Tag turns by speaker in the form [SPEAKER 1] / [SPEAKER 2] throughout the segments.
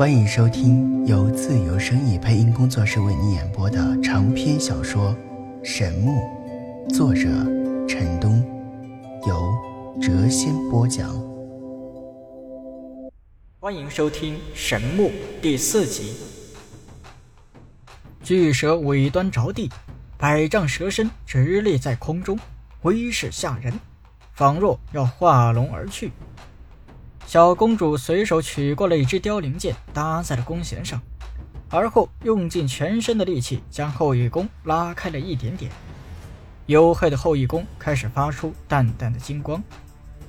[SPEAKER 1] 欢迎收听由自由声意配音工作室为你演播的长篇小说《神木》，作者陈东，由谪仙播讲。
[SPEAKER 2] 欢迎收听《神木》第四集。巨蛇尾端着地，百丈蛇身直立在空中，威势吓人，仿若要化龙而去。小公主随手取过了一支凋零剑，搭在了弓弦上，而后用尽全身的力气将后羿弓拉开了一点点。黝黑的后羿弓开始发出淡淡的金光，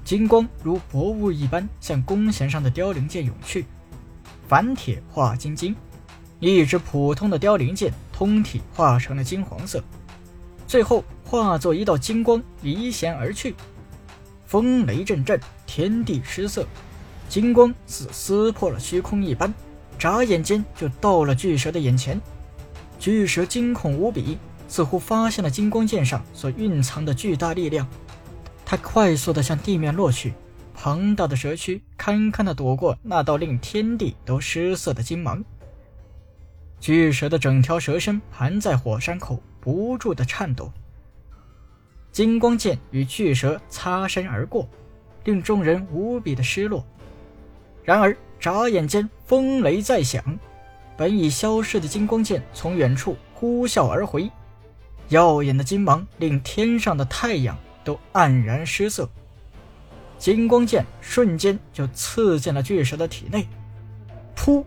[SPEAKER 2] 金光如薄雾一般向弓弦上的凋零剑涌去。凡铁化金晶，一支普通的凋零剑通体化成了金黄色，最后化作一道金光离弦而去。风雷阵阵，天地失色。金光似撕破了虚空一般，眨眼间就到了巨蛇的眼前。巨蛇惊恐无比，似乎发现了金光剑上所蕴藏的巨大力量。它快速地向地面落去，庞大的蛇躯堪堪地躲过那道令天地都失色的金芒。巨蛇的整条蛇身盘在火山口，不住地颤抖。金光剑与巨蛇擦身而过，令众人无比的失落。然而，眨眼间，风雷再响，本已消失的金光剑从远处呼啸而回，耀眼的金芒令天上的太阳都黯然失色。金光剑瞬间就刺进了巨蛇的体内，噗！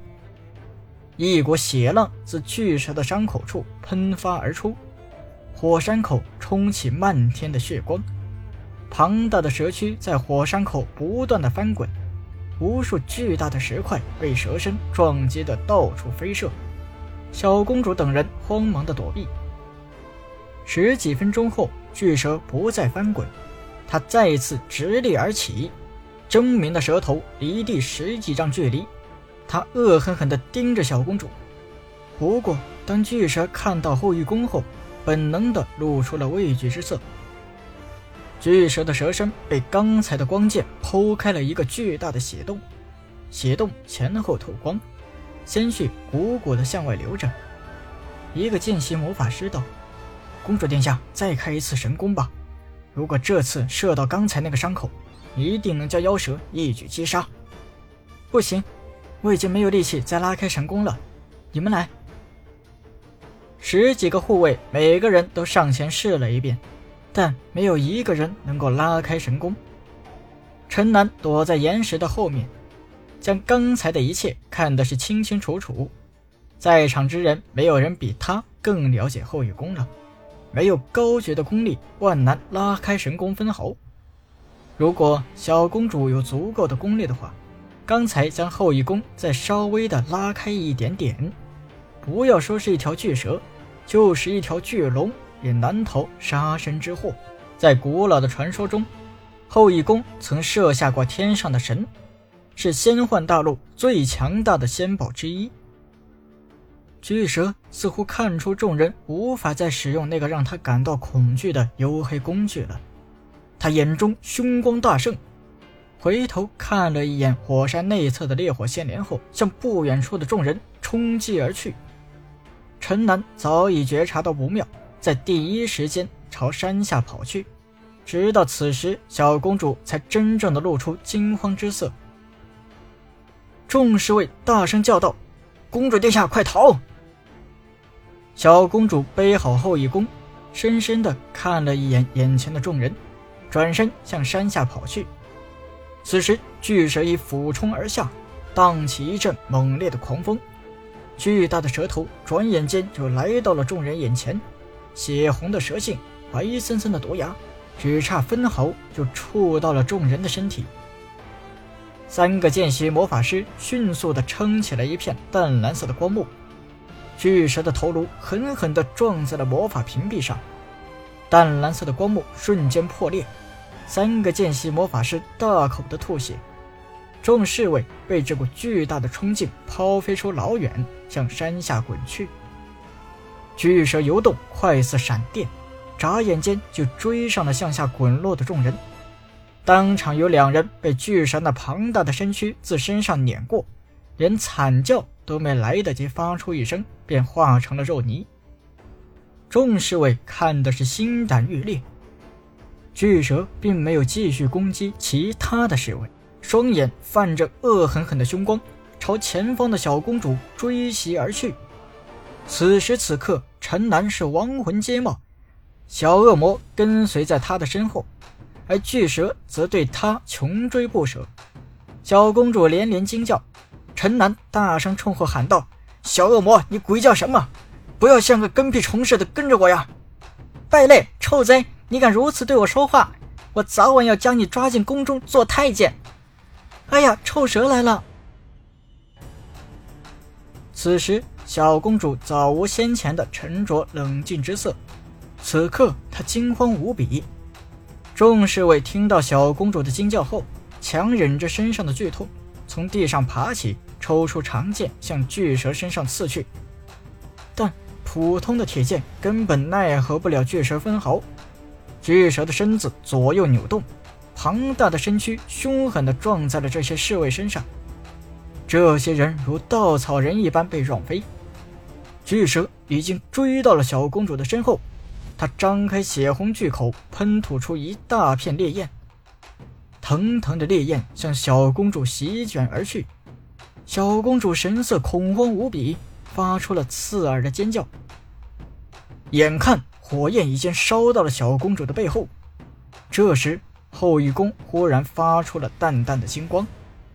[SPEAKER 2] 一股血浪自巨蛇的伤口处喷发而出，火山口冲起漫天的血光，庞大的蛇躯在火山口不断的翻滚。无数巨大的石块被蛇身撞击的到处飞射，小公主等人慌忙的躲避。十几分钟后，巨蛇不再翻滚，它再次直立而起，狰狞的蛇头离地十几丈距离，它恶狠狠地盯着小公主。不过，当巨蛇看到后羿弓后，本能的露出了畏惧之色。巨蛇的蛇身被刚才的光剑剖开了一个巨大的血洞，血洞前后透光，鲜血汩汩的向外流着。一个见习魔法师道：“公主殿下，再开一次神功吧！如果这次射到刚才那个伤口，一定能将妖蛇一举击杀。”不行，我已经没有力气再拉开神功了。你们来。十几个护卫，每个人都上前试了一遍。但没有一个人能够拉开神功。陈南躲在岩石的后面，将刚才的一切看的是清清楚楚。在场之人，没有人比他更了解后羿弓了。没有高绝的功力，万难拉开神功分毫。如果小公主有足够的功力的话，刚才将后羿弓再稍微的拉开一点点，不要说是一条巨蛇，就是一条巨龙。也难逃杀身之祸。在古老的传说中，后羿弓曾射下过天上的神，是仙幻大陆最强大的仙宝之一。巨蛇似乎看出众人无法再使用那个让他感到恐惧的黝黑工具了，他眼中凶光大盛，回头看了一眼火山内侧的烈火仙莲后，向不远处的众人冲击而去。陈南早已觉察到不妙。在第一时间朝山下跑去，直到此时，小公主才真正的露出惊慌之色。众侍卫大声叫道：“公主殿下，快逃！”小公主背好后羿弓，深深的看了一眼眼前的众人，转身向山下跑去。此时，巨蛇已俯冲而下，荡起一阵猛烈的狂风，巨大的蛇头转眼间就来到了众人眼前。血红的蛇信，白森森的毒牙，只差分毫就触到了众人的身体。三个见习魔法师迅速地撑起了一片淡蓝色的光幕，巨蛇的头颅狠狠地撞在了魔法屏蔽上，淡蓝色的光幕瞬间破裂，三个见习魔法师大口的吐血，众侍卫被这股巨大的冲劲抛飞出老远，向山下滚去。巨蛇游动，快似闪电，眨眼间就追上了向下滚落的众人。当场有两人被巨蛇那庞大的身躯自身上碾过，连惨叫都没来得及发出一声，便化成了肉泥。众侍卫看的是心胆欲裂。巨蛇并没有继续攻击其他的侍卫，双眼泛着恶狠狠的凶光，朝前方的小公主追袭而去。此时此刻，陈南是亡魂皆冒，小恶魔跟随在他的身后，而巨蛇则对他穷追不舍。小公主连连惊叫，陈南大声冲后喊道：“小恶魔，你鬼叫什么？不要像个跟屁虫似的跟着我呀！败类，臭贼！”你敢如此对我说话，我早晚要将你抓进宫中做太监！哎呀，臭蛇来了！此时，小公主早无先前的沉着冷静之色，此刻她惊慌无比。众侍卫听到小公主的惊叫后，强忍着身上的剧痛，从地上爬起，抽出长剑向巨蛇身上刺去。但普通的铁剑根本奈何不了巨蛇分毫。巨蛇的身子左右扭动，庞大的身躯凶狠地撞在了这些侍卫身上。这些人如稻草人一般被撞飞。巨蛇已经追到了小公主的身后，它张开血红巨口，喷吐出一大片烈焰。腾腾的烈焰向小公主席卷而去。小公主神色恐慌无比，发出了刺耳的尖叫。眼看。火焰已经烧到了小公主的背后，这时后羿弓忽然发出了淡淡的金光，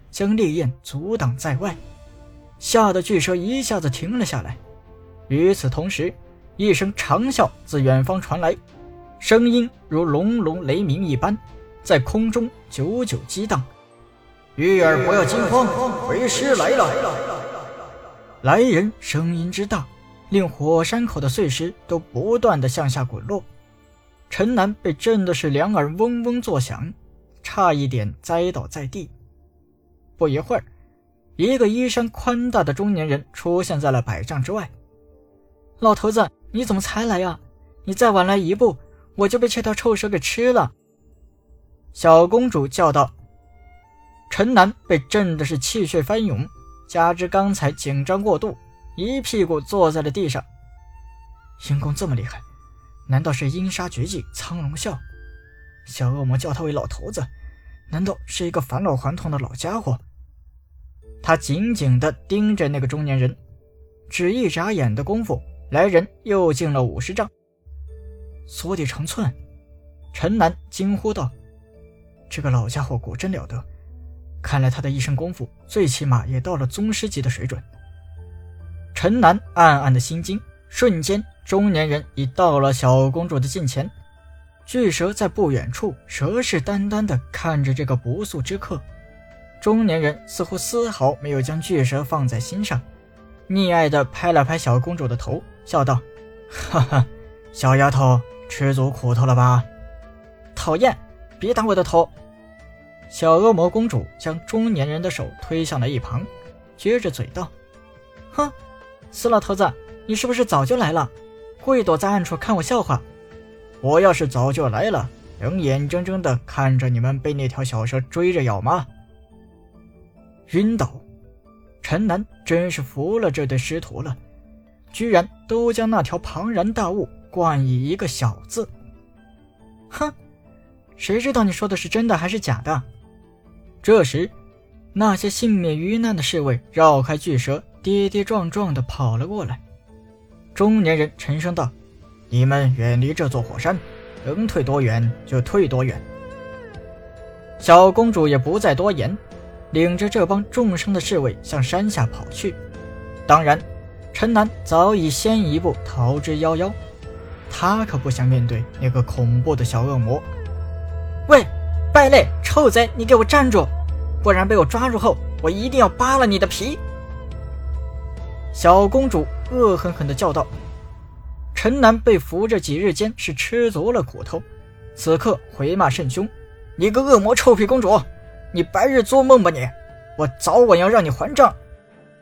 [SPEAKER 2] 将烈焰阻挡在外，吓得巨蛇一下子停了下来。与此同时，一声长啸自远方传来，声音如隆隆雷鸣一般，在空中久久激荡。玉儿，不要惊慌，为师来了！来人声音之大。令火山口的碎石都不断的向下滚落，陈南被震的是两耳嗡嗡作响，差一点栽倒在地。不一会儿，一个衣衫宽大的中年人出现在了百丈之外。老头子，你怎么才来呀？你再晚来一步，我就被这条臭蛇给吃了！小公主叫道。陈南被震的是气血翻涌，加之刚才紧张过度。一屁股坐在了地上。阴功这么厉害，难道是阴杀绝技苍龙啸？小恶魔叫他为老头子，难道是一个返老还童的老家伙？他紧紧地盯着那个中年人，只一眨眼的功夫，来人又进了五十丈，缩地成寸。陈南惊呼道：“这个老家伙果真了得，看来他的一身功夫，最起码也到了宗师级的水准。”陈南暗暗的心惊，瞬间，中年人已到了小公主的近前。巨蛇在不远处蛇视眈眈地看着这个不速之客。中年人似乎丝毫没有将巨蛇放在心上，溺爱地拍了拍小公主的头，笑道：“哈哈，小丫头吃足苦头了吧？讨厌，别打我的头！”小恶魔公主将中年人的手推向了一旁，撅着嘴道：“哼。”死老头子，你是不是早就来了，故意躲在暗处看我笑话？我要是早就来了，能眼睁睁的看着你们被那条小蛇追着咬吗？晕倒！陈南真是服了这对师徒了，居然都将那条庞然大物冠以一个小字。哼，谁知道你说的是真的还是假的？这时，那些幸免于难的侍卫绕开巨蛇。跌跌撞撞地跑了过来，中年人沉声道：“你们远离这座火山，能退多远就退多远。”小公主也不再多言，领着这帮重伤的侍卫向山下跑去。当然，陈南早已先一步逃之夭夭，他可不想面对那个恐怖的小恶魔。喂，败类，臭贼，你给我站住！不然被我抓住后，我一定要扒了你的皮！小公主恶狠狠地叫道：“陈南被扶着几日间是吃足了苦头，此刻回骂甚凶。你个恶魔臭屁公主，你白日做梦吧你！我早晚要让你还账！”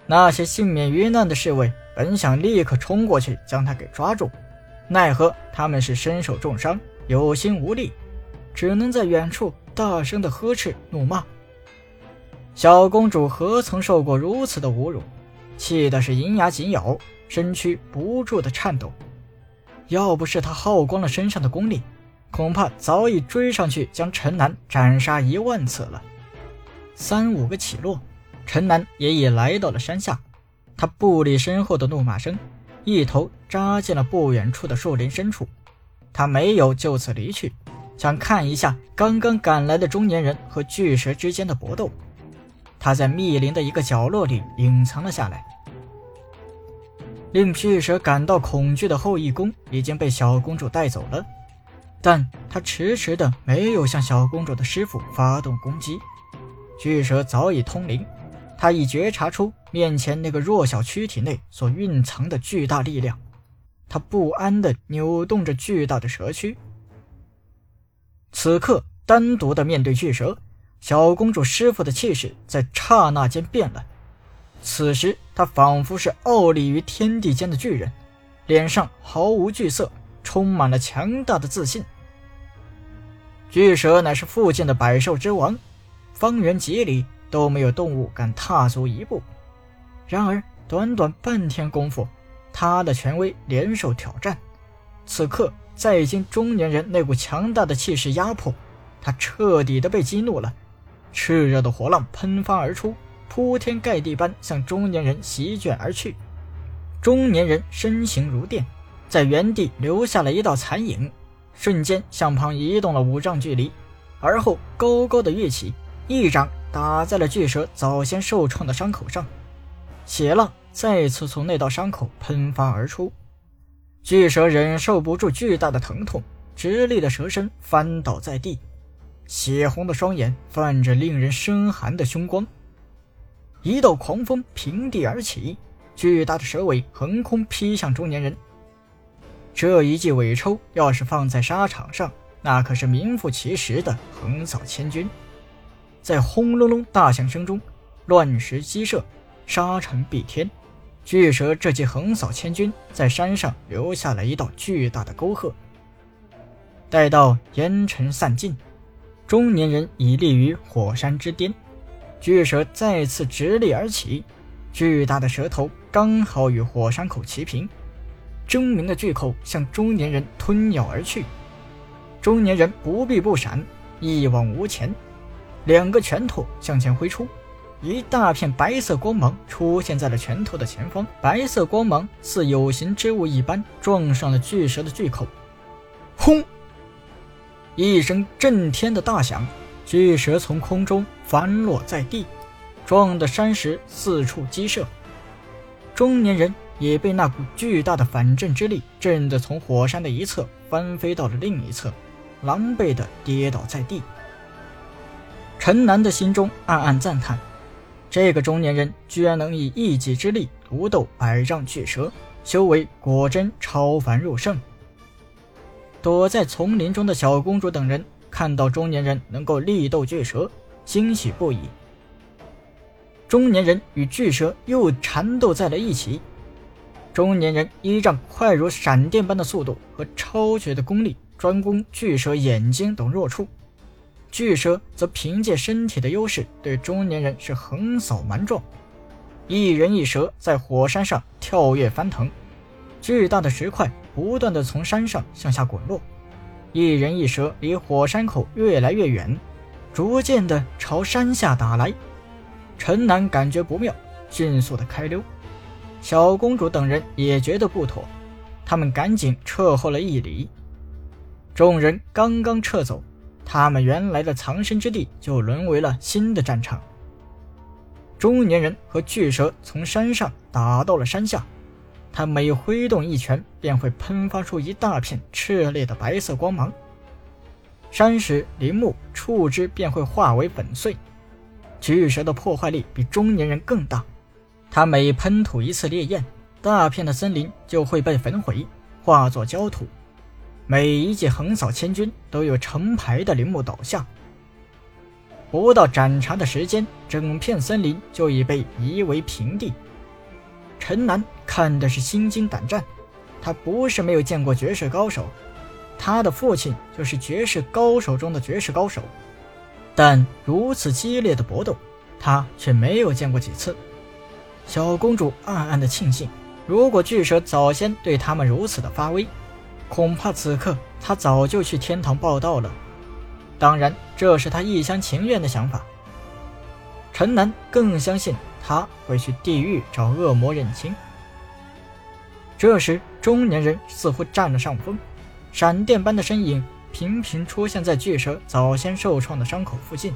[SPEAKER 2] 那些幸免于难的侍卫本想立刻冲过去将他给抓住，奈何他们是身受重伤，有心无力，只能在远处大声的呵斥怒骂。小公主何曾受过如此的侮辱？气的是银牙紧咬，身躯不住的颤抖。要不是她耗光了身上的功力，恐怕早已追上去将陈南斩杀一万次了。三五个起落，陈南也已来到了山下。他不理身后的怒骂声，一头扎进了不远处的树林深处。他没有就此离去，想看一下刚刚赶来的中年人和巨蛇之间的搏斗。他在密林的一个角落里隐藏了下来。令巨蛇感到恐惧的后羿弓已经被小公主带走了，但他迟迟的没有向小公主的师傅发动攻击。巨蛇早已通灵，他已觉察出面前那个弱小躯体内所蕴藏的巨大力量。他不安地扭动着巨大的蛇躯。此刻，单独的面对巨蛇。小公主师傅的气势在刹那间变了，此时他仿佛是傲立于天地间的巨人，脸上毫无惧色，充满了强大的自信。巨蛇乃是附近的百兽之王，方圆几里都没有动物敢踏足一步。然而短短半天功夫，他的权威连受挑战。此刻再经中年人那股强大的气势压迫，他彻底的被激怒了。炽热的火浪喷发而出，铺天盖地般向中年人席卷而去。中年人身形如电，在原地留下了一道残影，瞬间向旁移动了五丈距离，而后高高的跃起，一掌打在了巨蛇早先受创的伤口上，血浪再次从那道伤口喷发而出。巨蛇忍受不住巨大的疼痛，直立的蛇身翻倒在地。血红的双眼泛着令人生寒的凶光，一道狂风平地而起，巨大的蛇尾横空劈向中年人。这一记尾抽要是放在沙场上，那可是名副其实的横扫千军。在轰隆隆大响声中，乱石激射，沙尘蔽天，巨蛇这记横扫千军，在山上留下了一道巨大的沟壑。待到烟尘散尽。中年人已立于火山之巅，巨蛇再次直立而起，巨大的蛇头刚好与火山口齐平，狰狞的巨口向中年人吞咬而去。中年人不避不闪，一往无前，两个拳头向前挥出，一大片白色光芒出现在了拳头的前方，白色光芒似有形之物一般撞上了巨蛇的巨口，轰！一声震天的大响，巨蛇从空中翻落在地，撞得山石四处激射。中年人也被那股巨大的反震之力震得从火山的一侧翻飞到了另一侧，狼狈地跌倒在地。陈南的心中暗暗赞叹：这个中年人居然能以一己之力独斗百丈巨蛇，修为果真超凡入圣。躲在丛林中的小公主等人看到中年人能够力斗巨蛇，欣喜不已。中年人与巨蛇又缠斗在了一起，中年人依仗快如闪电般的速度和超绝的功力，专攻巨蛇眼睛等弱处；巨蛇则凭借身体的优势，对中年人是横扫蛮撞。一人一蛇在火山上跳跃翻腾，巨大的石块。不断的从山上向下滚落，一人一蛇离火山口越来越远，逐渐的朝山下打来。陈南感觉不妙，迅速的开溜。小公主等人也觉得不妥，他们赶紧撤后了一里。众人刚刚撤走，他们原来的藏身之地就沦为了新的战场。中年人和巨蛇从山上打到了山下。他每挥动一拳，便会喷发出一大片炽烈的白色光芒，山石、林木、树枝便会化为粉碎。巨蛇的破坏力比中年人更大，他每喷吐一次烈焰，大片的森林就会被焚毁，化作焦土。每一记横扫千军，都有成排的林木倒下。不到斩茶的时间，整片森林就已被夷为平地。陈南看的是心惊胆战，他不是没有见过绝世高手，他的父亲就是绝世高手中的绝世高手，但如此激烈的搏斗，他却没有见过几次。小公主暗暗的庆幸，如果巨蛇早先对他们如此的发威，恐怕此刻他早就去天堂报道了。当然，这是他一厢情愿的想法。陈南更相信他会去地狱找恶魔认亲。这时，中年人似乎占了上风，闪电般的身影频频出现在巨蛇早先受创的伤口附近，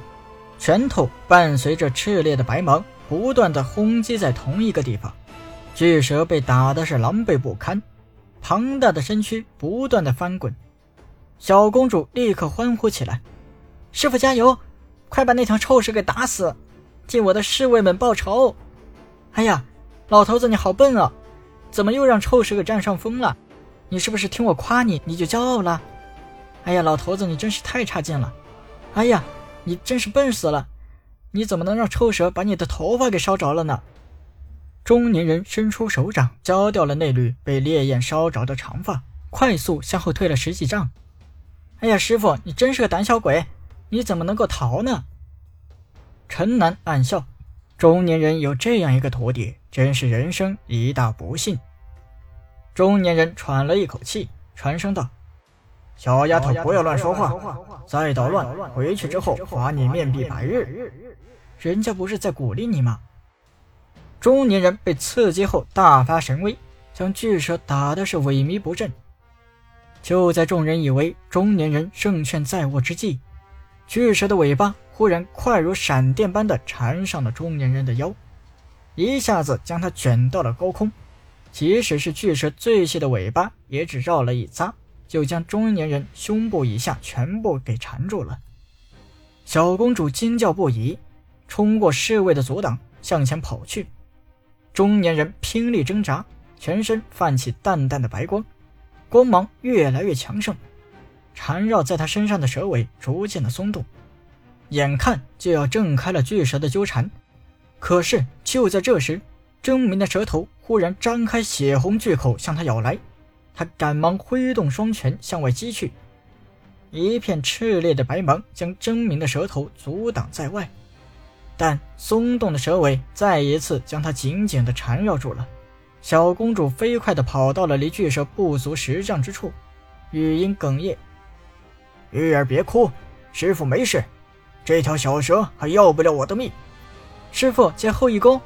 [SPEAKER 2] 拳头伴随着炽烈的白芒，不断的轰击在同一个地方。巨蛇被打的是狼狈不堪，庞大的身躯不断的翻滚。小公主立刻欢呼起来。师傅加油！快把那条臭蛇给打死，替我的侍卫们报仇！哎呀，老头子你好笨啊，怎么又让臭蛇给占上风了？你是不是听我夸你你就骄傲了？哎呀，老头子你真是太差劲了！哎呀，你真是笨死了！你怎么能让臭蛇把你的头发给烧着了呢？中年人伸出手掌，浇掉了那缕被烈焰烧着的长发，快速向后退了十几丈。哎呀，师傅你真是个胆小鬼！你怎么能够逃呢？陈南暗笑，中年人有这样一个徒弟，真是人生一大不幸。中年人喘了一口气，传声道：“小丫头，不要乱说话，再捣乱，回去之后罚你面壁百日。”人家不是在鼓励你吗？中年人被刺激后大发神威，将巨蛇打的是萎靡不振。就在众人以为中年人胜券在握之际，巨蛇的尾巴忽然快如闪电般的缠上了中年人的腰，一下子将他卷到了高空。即使是巨蛇最细的尾巴，也只绕了一匝，就将中年人胸部以下全部给缠住了。小公主惊叫不已，冲过侍卫的阻挡，向前跑去。中年人拼力挣扎，全身泛起淡淡的白光，光芒越来越强盛。缠绕在他身上的蛇尾逐渐的松动，眼看就要挣开了巨蛇的纠缠。可是就在这时，狰狞的蛇头忽然张开血红巨口向他咬来，他赶忙挥动双拳向外击去，一片炽烈的白芒将狰狞的蛇头阻挡在外，但松动的蛇尾再一次将他紧紧地缠绕住了。小公主飞快地跑到了离巨蛇不足十丈之处，语音哽咽。玉儿，别哭，师傅没事。这条小蛇还要不了我的命。师傅接后羿弓。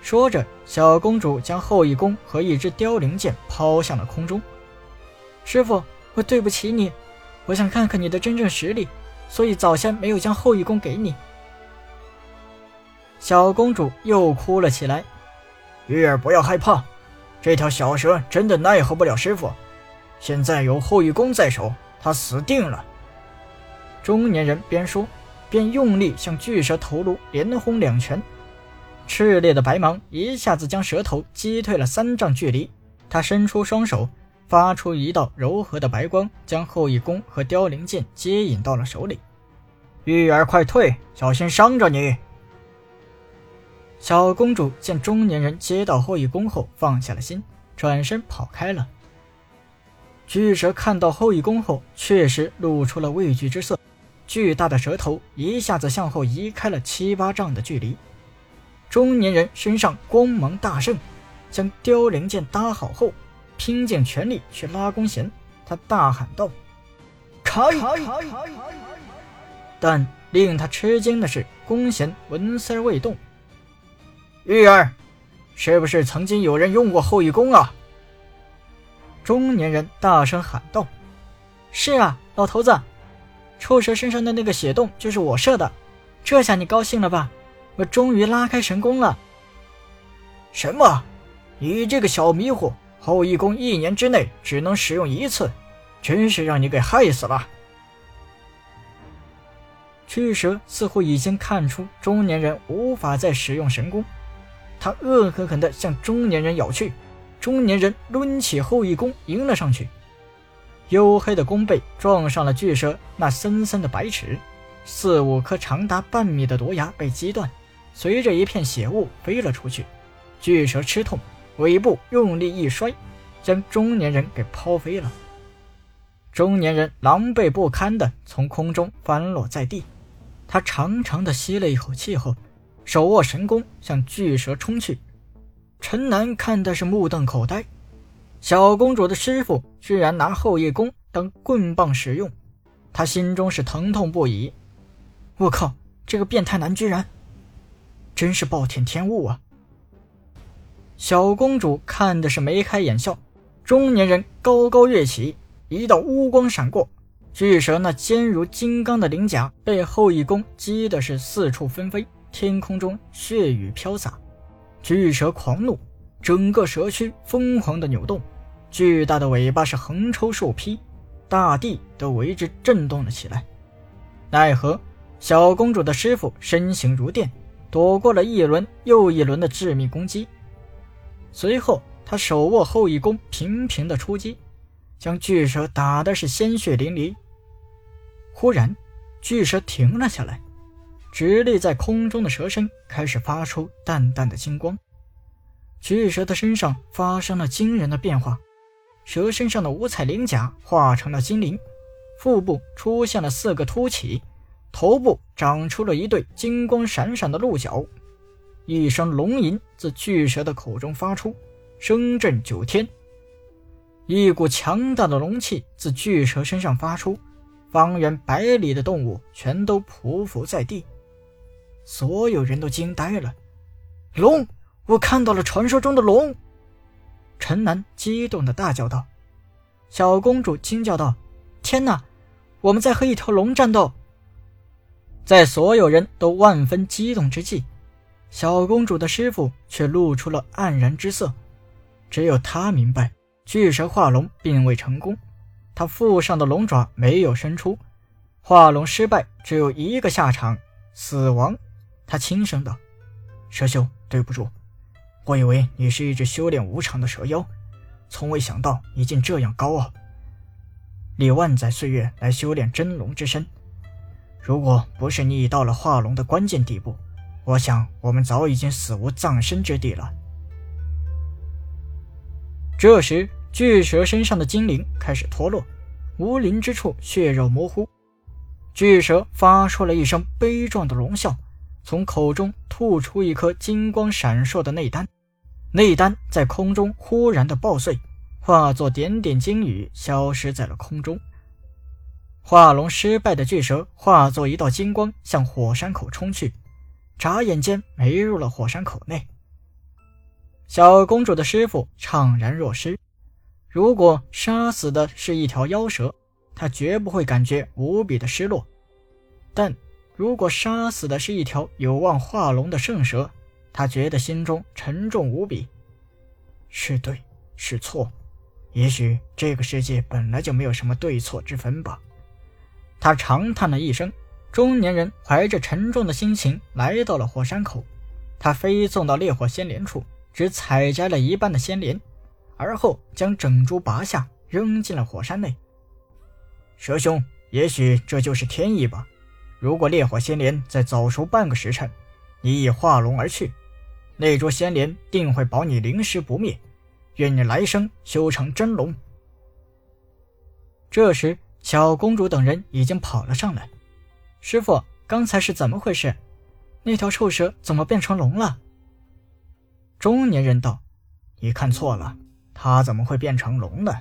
[SPEAKER 2] 说着，小公主将后羿弓和一支凋零箭抛向了空中。师傅，我对不起你，我想看看你的真正实力，所以早先没有将后羿弓给你。小公主又哭了起来。玉儿，不要害怕，这条小蛇真的奈何不了师傅。现在有后羿弓在手。他死定了！中年人边说边用力向巨蛇头颅连轰两拳，炽烈的白芒一下子将蛇头击退了三丈距离。他伸出双手，发出一道柔和的白光，将后羿弓和凋零剑接引到了手里。玉儿，快退，小心伤着你！小公主见中年人接到后羿弓后，放下了心，转身跑开了。巨蛇看到后羿弓后，确实露出了畏惧之色，巨大的蛇头一下子向后移开了七八丈的距离。中年人身上光芒大盛，将凋零剑搭好后，拼尽全力去拉弓弦。他大喊道：“开！”但令他吃惊的是，弓弦纹丝未动。玉儿，是不是曾经有人用过后羿弓啊？中年人大声喊道：“是啊，老头子，臭蛇身上的那个血洞就是我射的。这下你高兴了吧？我终于拉开神弓了。”“什么？你这个小迷糊！后羿弓一年之内只能使用一次，真是让你给害死了！”巨蛇似乎已经看出中年人无法再使用神弓，他恶狠狠地向中年人咬去。中年人抡起后羿弓迎了上去，黝黑的弓背撞上了巨蛇那森森的白齿，四五颗长达半米的毒牙被击断，随着一片血雾飞了出去。巨蛇吃痛，尾部用力一摔，将中年人给抛飞了。中年人狼狈不堪地从空中翻落在地，他长长的吸了一口气后，手握神弓向巨蛇冲去。陈南看的是目瞪口呆，小公主的师傅居然拿后羿弓当棍棒使用，他心中是疼痛不已。我靠，这个变态男居然，真是暴殄天物啊！小公主看的是眉开眼笑，中年人高高跃起，一道乌光闪过，巨蛇那坚如金刚的鳞甲被后羿弓击的是四处纷飞，天空中血雨飘洒。巨蛇狂怒，整个蛇躯疯狂的扭动，巨大的尾巴是横抽竖劈，大地都为之震动了起来。奈何小公主的师傅身形如电，躲过了一轮又一轮的致命攻击。随后，他手握后羿弓，频频的出击，将巨蛇打的是鲜血淋漓。忽然，巨蛇停了下来，直立在空中的蛇身开始发出淡淡的金光。巨蛇的身上发生了惊人的变化，蛇身上的五彩鳞甲化成了精灵，腹部出现了四个凸起，头部长出了一对金光闪闪的鹿角。一声龙吟自巨蛇的口中发出，声震九天。一股强大的龙气自巨蛇身上发出，方圆百里的动物全都匍匐在地。所有人都惊呆了。龙，我看到了传说中的龙！陈南激动的大叫道。小公主惊叫道：“天哪，我们在和一条龙战斗！”在所有人都万分激动之际。小公主的师傅却露出了黯然之色，只有他明白，巨蛇化龙并未成功，他腹上的龙爪没有伸出，化龙失败，只有一个下场，死亡。他轻声道：“蛇兄，对不住，我以为你是一只修炼无常的蛇妖，从未想到你竟这样高傲，历万载岁月来修炼真龙之身。如果不是你已到了化龙的关键地步。”我想，我们早已经死无葬身之地了。这时，巨蛇身上的精灵开始脱落，无鳞之处血肉模糊。巨蛇发出了一声悲壮的龙啸，从口中吐出一颗金光闪烁的内丹，内丹在空中忽然的爆碎，化作点点金雨，消失在了空中。化龙失败的巨蛇化作一道金光，向火山口冲去。眨眼间没入了火山口内。小公主的师傅怅然若失。如果杀死的是一条妖蛇，她绝不会感觉无比的失落；但如果杀死的是一条有望化龙的圣蛇，他觉得心中沉重无比。是对是错，也许这个世界本来就没有什么对错之分吧。他长叹了一声。中年人怀着沉重的心情来到了火山口，他飞送到烈火仙莲处，只采摘了一半的仙莲，而后将整株拔下，扔进了火山内。蛇兄，也许这就是天意吧。如果烈火仙莲再早熟半个时辰，你已化龙而去，那株仙莲定会保你灵尸不灭。愿你来生修成真龙。这时，小公主等人已经跑了上来。师傅，刚才是怎么回事？那条臭蛇怎么变成龙了？中年人道：“你看错了，它怎么会变成龙呢？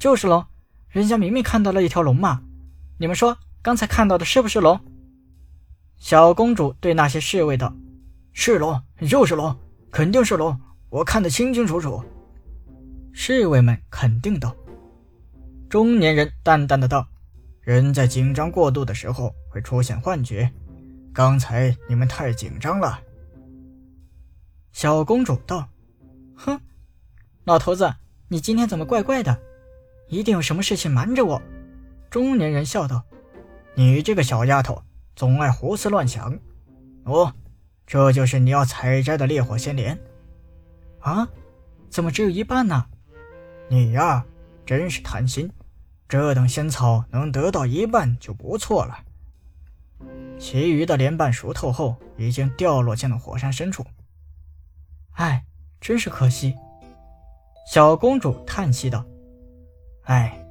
[SPEAKER 2] 就是龙，人家明明看到了一条龙嘛！你们说，刚才看到的是不是龙？”小公主对那些侍卫道：“是龙，就是龙，肯定是龙，我看得清清楚楚。”侍卫们肯定道。中年人淡淡的道。人在紧张过度的时候会出现幻觉，刚才你们太紧张了。小公主道：“哼，老头子，你今天怎么怪怪的？一定有什么事情瞒着我。”中年人笑道：“你这个小丫头，总爱胡思乱想。哦，这就是你要采摘的烈火仙莲。啊，怎么只有一半呢？你呀，真是贪心。”这等仙草能得到一半就不错了，其余的莲瓣熟透后已经掉落进了火山深处。哎，真是可惜。小公主叹息道：“哎，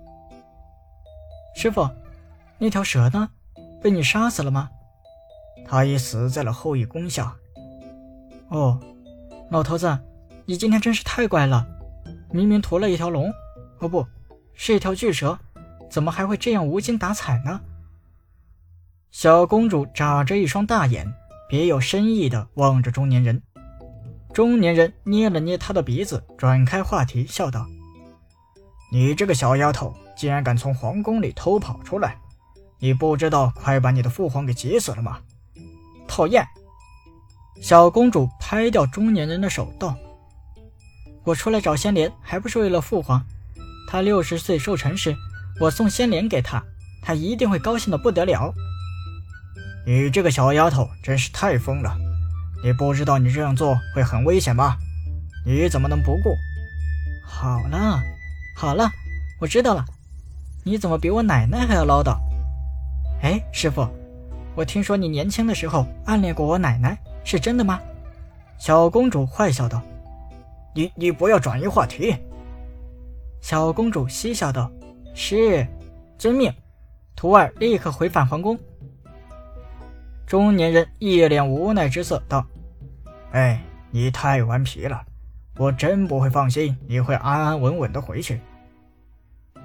[SPEAKER 2] 师傅，那条蛇呢？被你杀死了吗？他已死在了后羿宫下。哦，老头子，你今天真是太怪了，明明屠了一条龙，哦不，是一条巨蛇，怎么还会这样无精打采呢？小公主眨着一双大眼，别有深意地望着中年人。中年人捏了捏她的鼻子，转开话题，笑道：“你这个小丫头，竟然敢从皇宫里偷跑出来！你不知道快把你的父皇给急死了吗？”讨厌！小公主拍掉中年人的手，道：“我出来找仙莲，还不是为了父皇？他六十岁寿辰时，我送仙莲给他，他一定会高兴的不得了。”你这个小丫头真是太疯了！你不知道你这样做会很危险吗？你怎么能不顾？好了，好了，我知道了。你怎么比我奶奶还要唠叨？哎，师傅。我听说你年轻的时候暗恋过我奶奶，是真的吗？小公主坏笑道：“你你不要转移话题。”小公主嬉笑道：“是，遵命。”徒儿立刻回返皇宫。中年人一脸无奈之色道：“哎，你太顽皮了，我真不会放心你会安安稳稳的回去。”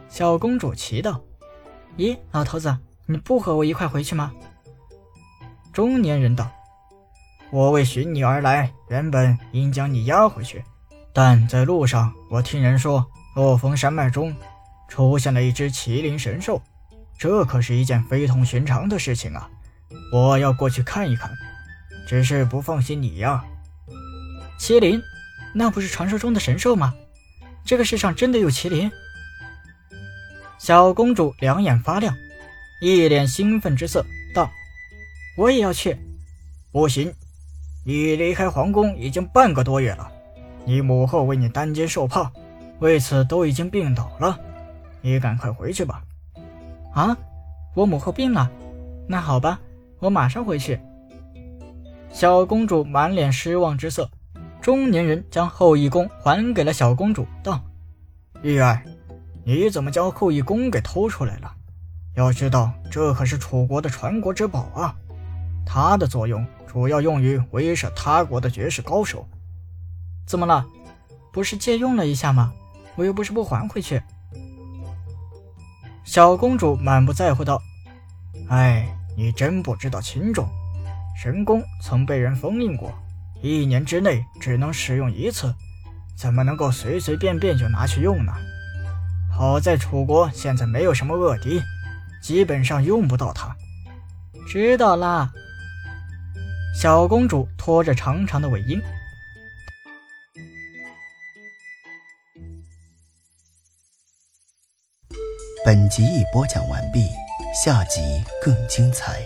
[SPEAKER 2] 小公主奇道：“咦，老头子，你不和我一块回去吗？”中年人道：“我为寻你而来，原本应将你押回去，但在路上，我听人说落峰山脉中出现了一只麒麟神兽，这可是一件非同寻常的事情啊！我要过去看一看，只是不放心你呀。”麒麟，那不是传说中的神兽吗？这个世上真的有麒麟？小公主两眼发亮，一脸兴奋之色道。我也要去，不行！你离开皇宫已经半个多月了，你母后为你担惊受怕，为此都已经病倒了。你赶快回去吧。啊，我母后病了？那好吧，我马上回去。小公主满脸失望之色，中年人将后羿弓还给了小公主，道：“玉儿，你怎么将后羿弓给偷出来了？要知道，这可是楚国的传国之宝啊！”它的作用主要用于威慑他国的绝世高手。怎么了？不是借用了一下吗？我又不是不还回去。小公主满不在乎道：“哎，你真不知道轻重。神功曾被人封印过，一年之内只能使用一次，怎么能够随随便便就拿去用呢？好在楚国现在没有什么恶敌，基本上用不到它。知道啦。”小公主拖着长长的尾音。
[SPEAKER 1] 本集已播讲完毕，下集更精彩。